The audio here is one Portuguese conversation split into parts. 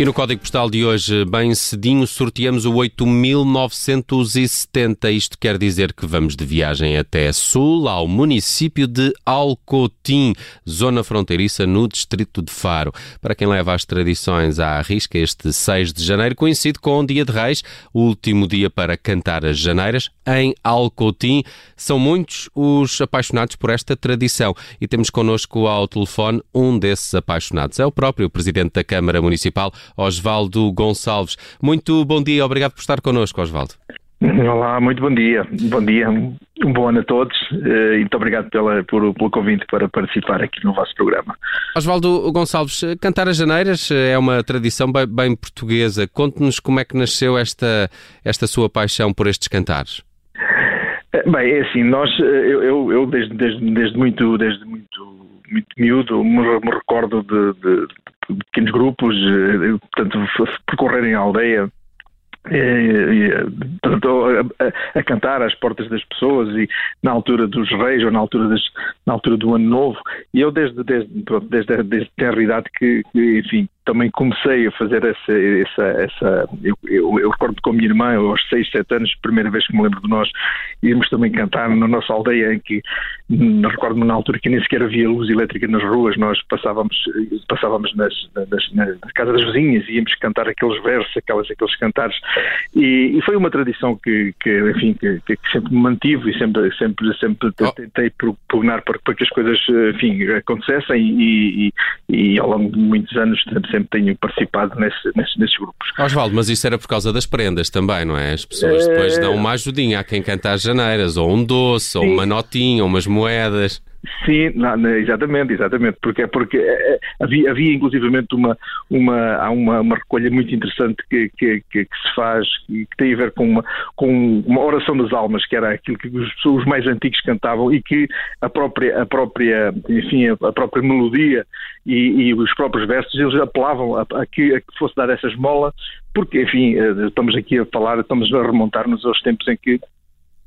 E no código postal de hoje, bem cedinho, sorteamos o 8970. Isto quer dizer que vamos de viagem até sul, ao município de Alcotim, zona fronteiriça no distrito de Faro. Para quem leva as tradições à risca, este 6 de janeiro coincide com o Dia de Reis, o último dia para cantar as janeiras em Alcotim. São muitos os apaixonados por esta tradição e temos connosco ao telefone um desses apaixonados. É o próprio Presidente da Câmara Municipal, Osvaldo Gonçalves. Muito bom dia, obrigado por estar connosco, Osvaldo. Olá, muito bom dia. Bom dia, um bom ano a todos eh, e muito obrigado pela, por, pelo convite para participar aqui no vosso programa. Osvaldo Gonçalves, cantar as janeiras é uma tradição bem, bem portuguesa. Conte-nos como é que nasceu esta, esta sua paixão por estes cantares. Eh, bem, é assim, nós, eh, eu, eu, eu desde, desde, desde, muito, desde muito, muito miúdo me, me recordo de, de, pequenos grupos, eh, portanto, percorrerem a aldeia a, a, cantar às portas das pessoas e na altura dos reis ou na altura, das, na altura do ano novo. E eu desde, desde, pronto, desde, desde a idade que, que, enfim, também comecei a fazer essa. essa, essa eu, eu, eu, recordo com a minha irmã, aos 6, 7 anos, primeira vez que me lembro de nós, íamos também cantar na nossa aldeia, em que recordo-me na altura que nem sequer havia luz elétrica nas ruas, nós passávamos, passávamos nas, nas, nas, casas das vizinhas, íamos cantar aqueles versos, aquelas, aqueles cantares, e, e foi uma tradição que, que enfim, que, que, sempre me mantive e sempre, sempre, sempre tentei pugnar para, para que as coisas, enfim, acontecessem e, e, e ao longo de muitos anos sempre sempre tenho participado nesse, nesse, nesses grupos. Osvaldo, mas isso era por causa das prendas também, não é? As pessoas depois dão uma ajudinha a quem canta as janeiras, ou um doce, Sim. ou uma notinha, ou umas moedas. Sim, não, exatamente, exatamente, porque, porque é, é, havia, havia inclusivamente uma, uma, há uma, uma recolha muito interessante que, que, que, que se faz que tem a ver com uma, com uma oração das almas, que era aquilo que os, mais antigos cantavam e que a própria, a própria, enfim, a própria melodia e, e os próprios versos, eles apelavam a, a, que, a que fosse dar essa esmola, porque, enfim, eh, estamos aqui a falar, estamos a remontar-nos aos tempos em que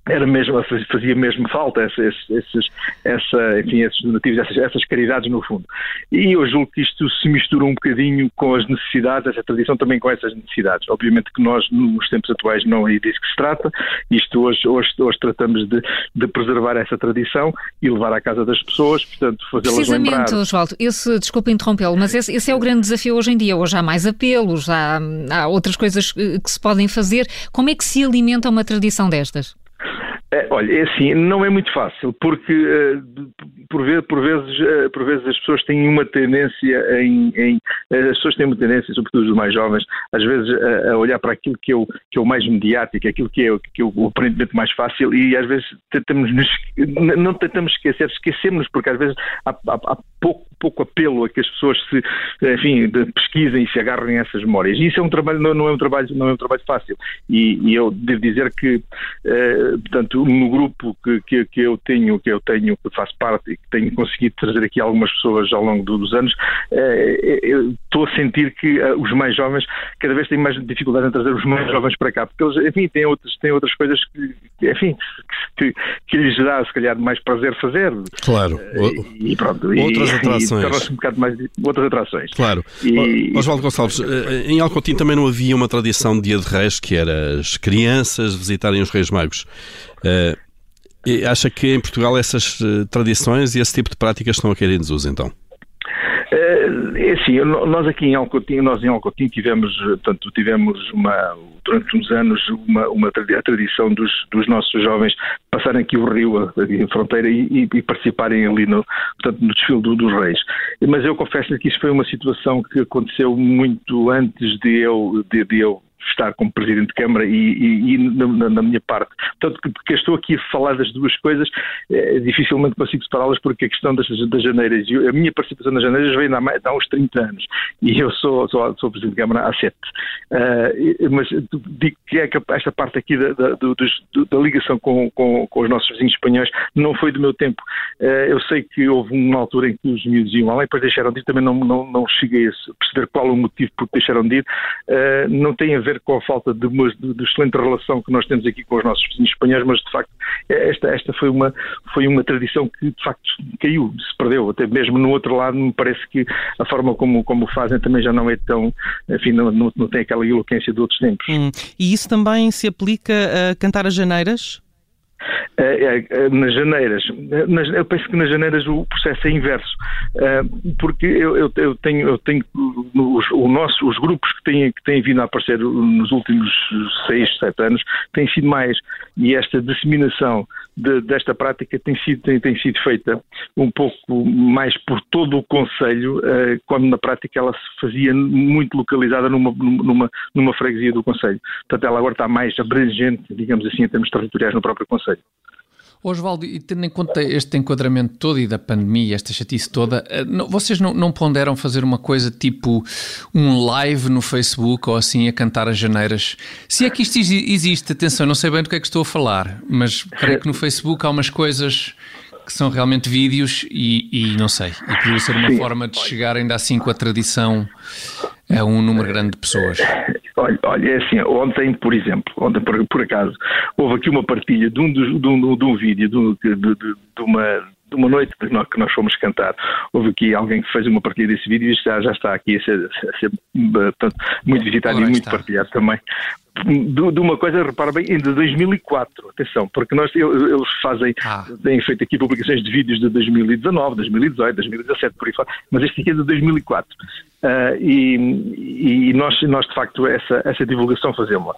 era mesmo, fazia mesmo falta esses, esses, essa, enfim, esses donativos, essas, essas, caridades no fundo. E eu julgo que isto se mistura um bocadinho com as necessidades, essa tradição também com essas necessidades. Obviamente que nós, nos tempos atuais, não é disso que se trata, isto hoje, hoje, hoje tratamos de, de preservar essa tradição e levar à casa das pessoas, portanto, fazê-las lembrar. Precisamente, Oswaldo, esse, desculpa interrompê-lo, mas esse, esse, é o grande desafio hoje em dia. Hoje há mais apelos, há, há outras coisas que se podem fazer. Como é que se alimenta uma tradição destas? É, olha, é assim, não é muito fácil, porque uh, por, vezes, por, vezes, uh, por vezes as pessoas têm uma tendência em. em uh, as pessoas têm uma tendência, sobretudo os mais jovens, às vezes a olhar para aquilo que é, o, que é o mais mediático, aquilo que é, que é o aparentemente mais fácil, e às vezes tentamos não tentamos esquecer, esquecemos, porque às vezes há, há, há pouco, pouco apelo a que as pessoas se, enfim, pesquisem e se agarrem a essas memórias. E isso é um trabalho, não, não, é um trabalho, não é um trabalho fácil. E, e eu devo dizer que, portanto, no grupo que, que, que, eu tenho, que eu tenho, que faço parte e que tenho conseguido trazer aqui algumas pessoas ao longo dos anos, eh, estou a sentir que eh, os mais jovens cada vez têm mais dificuldade em trazer os mais jovens para cá, porque eles, enfim, têm outras, têm outras coisas que, enfim, que, que lhes dá, se calhar, mais prazer fazer. Claro. E, pronto. Outras e, atrações. E um bocado mais outras atrações. Claro. E, Oswaldo Gonçalves, eh, em Alcotim também não havia uma tradição de Dia de Reis, que era as crianças visitarem os Reis Magos. Uh, acha que em Portugal essas uh, tradições e esse tipo de práticas estão a cair em desuso, então? É assim, nós aqui em Alcotim, nós em Alcotim tivemos, portanto, tivemos uma, durante uns anos uma, uma a tradição dos, dos nossos jovens passarem aqui o rio, a, a fronteira, e, e, participarem ali no, portanto, no desfile do, dos reis. Mas eu confesso que isso foi uma situação que aconteceu muito antes de eu, de, de eu estar como Presidente de Câmara e, e, e na, na, minha parte. Portanto, porque estou aqui a falar das duas coisas, é, dificilmente consigo separá-las porque a questão das, das janeiras, a minha participação nas janeiras vem há, uns 30 anos e eu sou, sou, sou Presidente de Câmara há 7. Uh, mas digo que é esta parte aqui da, da, da ligação com, com, com, os nossos vizinhos espanhóis não foi do meu tempo. Uh, eu sei que houve uma altura em que os miúdos iam lá e depois deixaram de ir, também não, não, não cheguei a perceber qual o motivo por que deixaram de ir. Uh, não tem a ver ver com a falta de, uma, de, de excelente relação que nós temos aqui com os nossos vizinhos espanhóis, mas de facto esta, esta foi, uma, foi uma tradição que de facto caiu, se perdeu, até mesmo no outro lado me parece que a forma como, como fazem também já não é tão, enfim, não, não, não tem aquela eloquência de outros tempos. Hum. E isso também se aplica a cantar as janeiras? É, é, nas janeiras. eu penso que nas janeiras o processo é inverso, porque eu, eu, eu tenho, eu tenho os, o nosso, os grupos que têm, que têm vindo a aparecer nos últimos seis, sete anos têm sido mais, e esta disseminação de, desta prática tem sido, tem, tem, sido feita um pouco mais por todo o Conselho, quando na prática ela se fazia muito localizada numa, numa, numa freguesia do Conselho. Portanto, ela agora está mais abrangente, digamos assim, em termos territoriais no próprio Conselho. Osvaldo, e tendo em conta este enquadramento todo e da pandemia, esta chatice toda, eh, vocês não, não ponderam fazer uma coisa tipo um live no Facebook ou assim a cantar as janeiras? Se é que isto existe, atenção, não sei bem do que é que estou a falar, mas creio que no Facebook há umas coisas que são realmente vídeos e, e não sei, e poderia ser uma Sim. forma de chegar ainda assim com a tradição a um número grande de pessoas. Olha, olha, é assim, ontem, por exemplo, ontem por, por acaso, houve aqui uma partilha de um, de, de um, de um vídeo de, de, de uma de uma noite que nós, fomos cantar, houve aqui alguém que fez uma partilha desse vídeo e já, já está aqui a ser, a ser portanto, muito visitado Ora, e muito está. partilhado também. De, de, uma coisa, repara bem, de 2004, atenção, porque nós, eles fazem, ah. têm feito aqui publicações de vídeos de 2019, 2018, 2017, por aí fora, mas este aqui é de 2004. Uh, e, e nós, nós, de facto, essa, essa divulgação fazemos.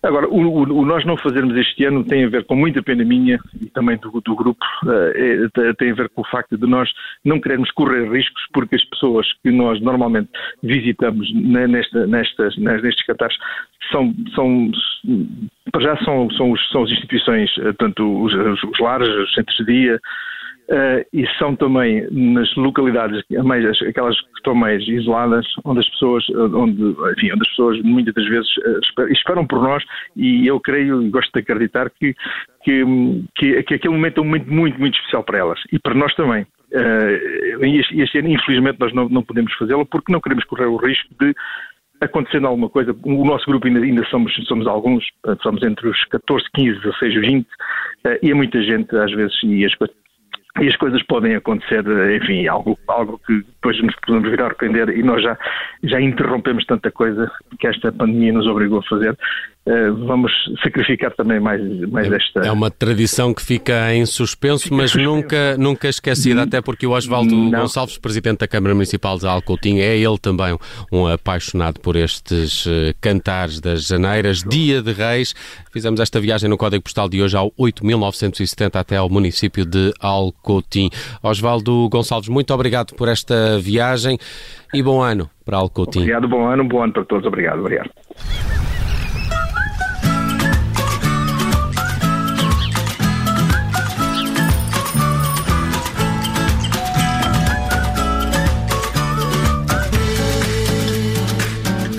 Agora, o, o, o, nós não fazermos este ano tem a ver com muita pena minha e também do, do grupo, uh, é, tem a ver com o facto de nós não queremos correr riscos porque as pessoas que nós normalmente visitamos nesta, nestas, nestes catares são, são para já são, são, os, são as instituições, eh, tanto os, os lares, os centros de dia, Uh, e são também nas localidades, mais, aquelas que estão mais isoladas, onde as pessoas, onde, enfim, onde as pessoas muitas das vezes uh, esperam por nós e eu creio e gosto de acreditar que, que, que, que aquele momento é um momento muito, muito especial para elas e para nós também. Uh, este, este ano, infelizmente, nós não, não podemos fazê-lo porque não queremos correr o risco de acontecendo alguma coisa, o nosso grupo ainda, ainda somos, somos alguns, somos entre os 14, 15, 16, 20, e é muita gente às vezes, e as e as coisas podem acontecer, enfim, algo, algo que depois nos podemos vir a arrepender. E nós já, já interrompemos tanta coisa que esta pandemia nos obrigou a fazer vamos sacrificar também mais, mais é, esta. É uma tradição que fica em suspenso, fica mas suspenso. nunca, nunca esquecida, até porque o Osvaldo Não. Gonçalves, presidente da Câmara Municipal de Alcoutinho, é ele também um apaixonado por estes eh, cantares das janeiras. Dia de Reis, fizemos esta viagem no código postal de hoje ao 8.970 até ao município de Alcoutim. Osvaldo Gonçalves, muito obrigado por esta viagem e bom ano para Alcoutim. Obrigado, bom ano, bom ano para todos. Obrigado, obrigado.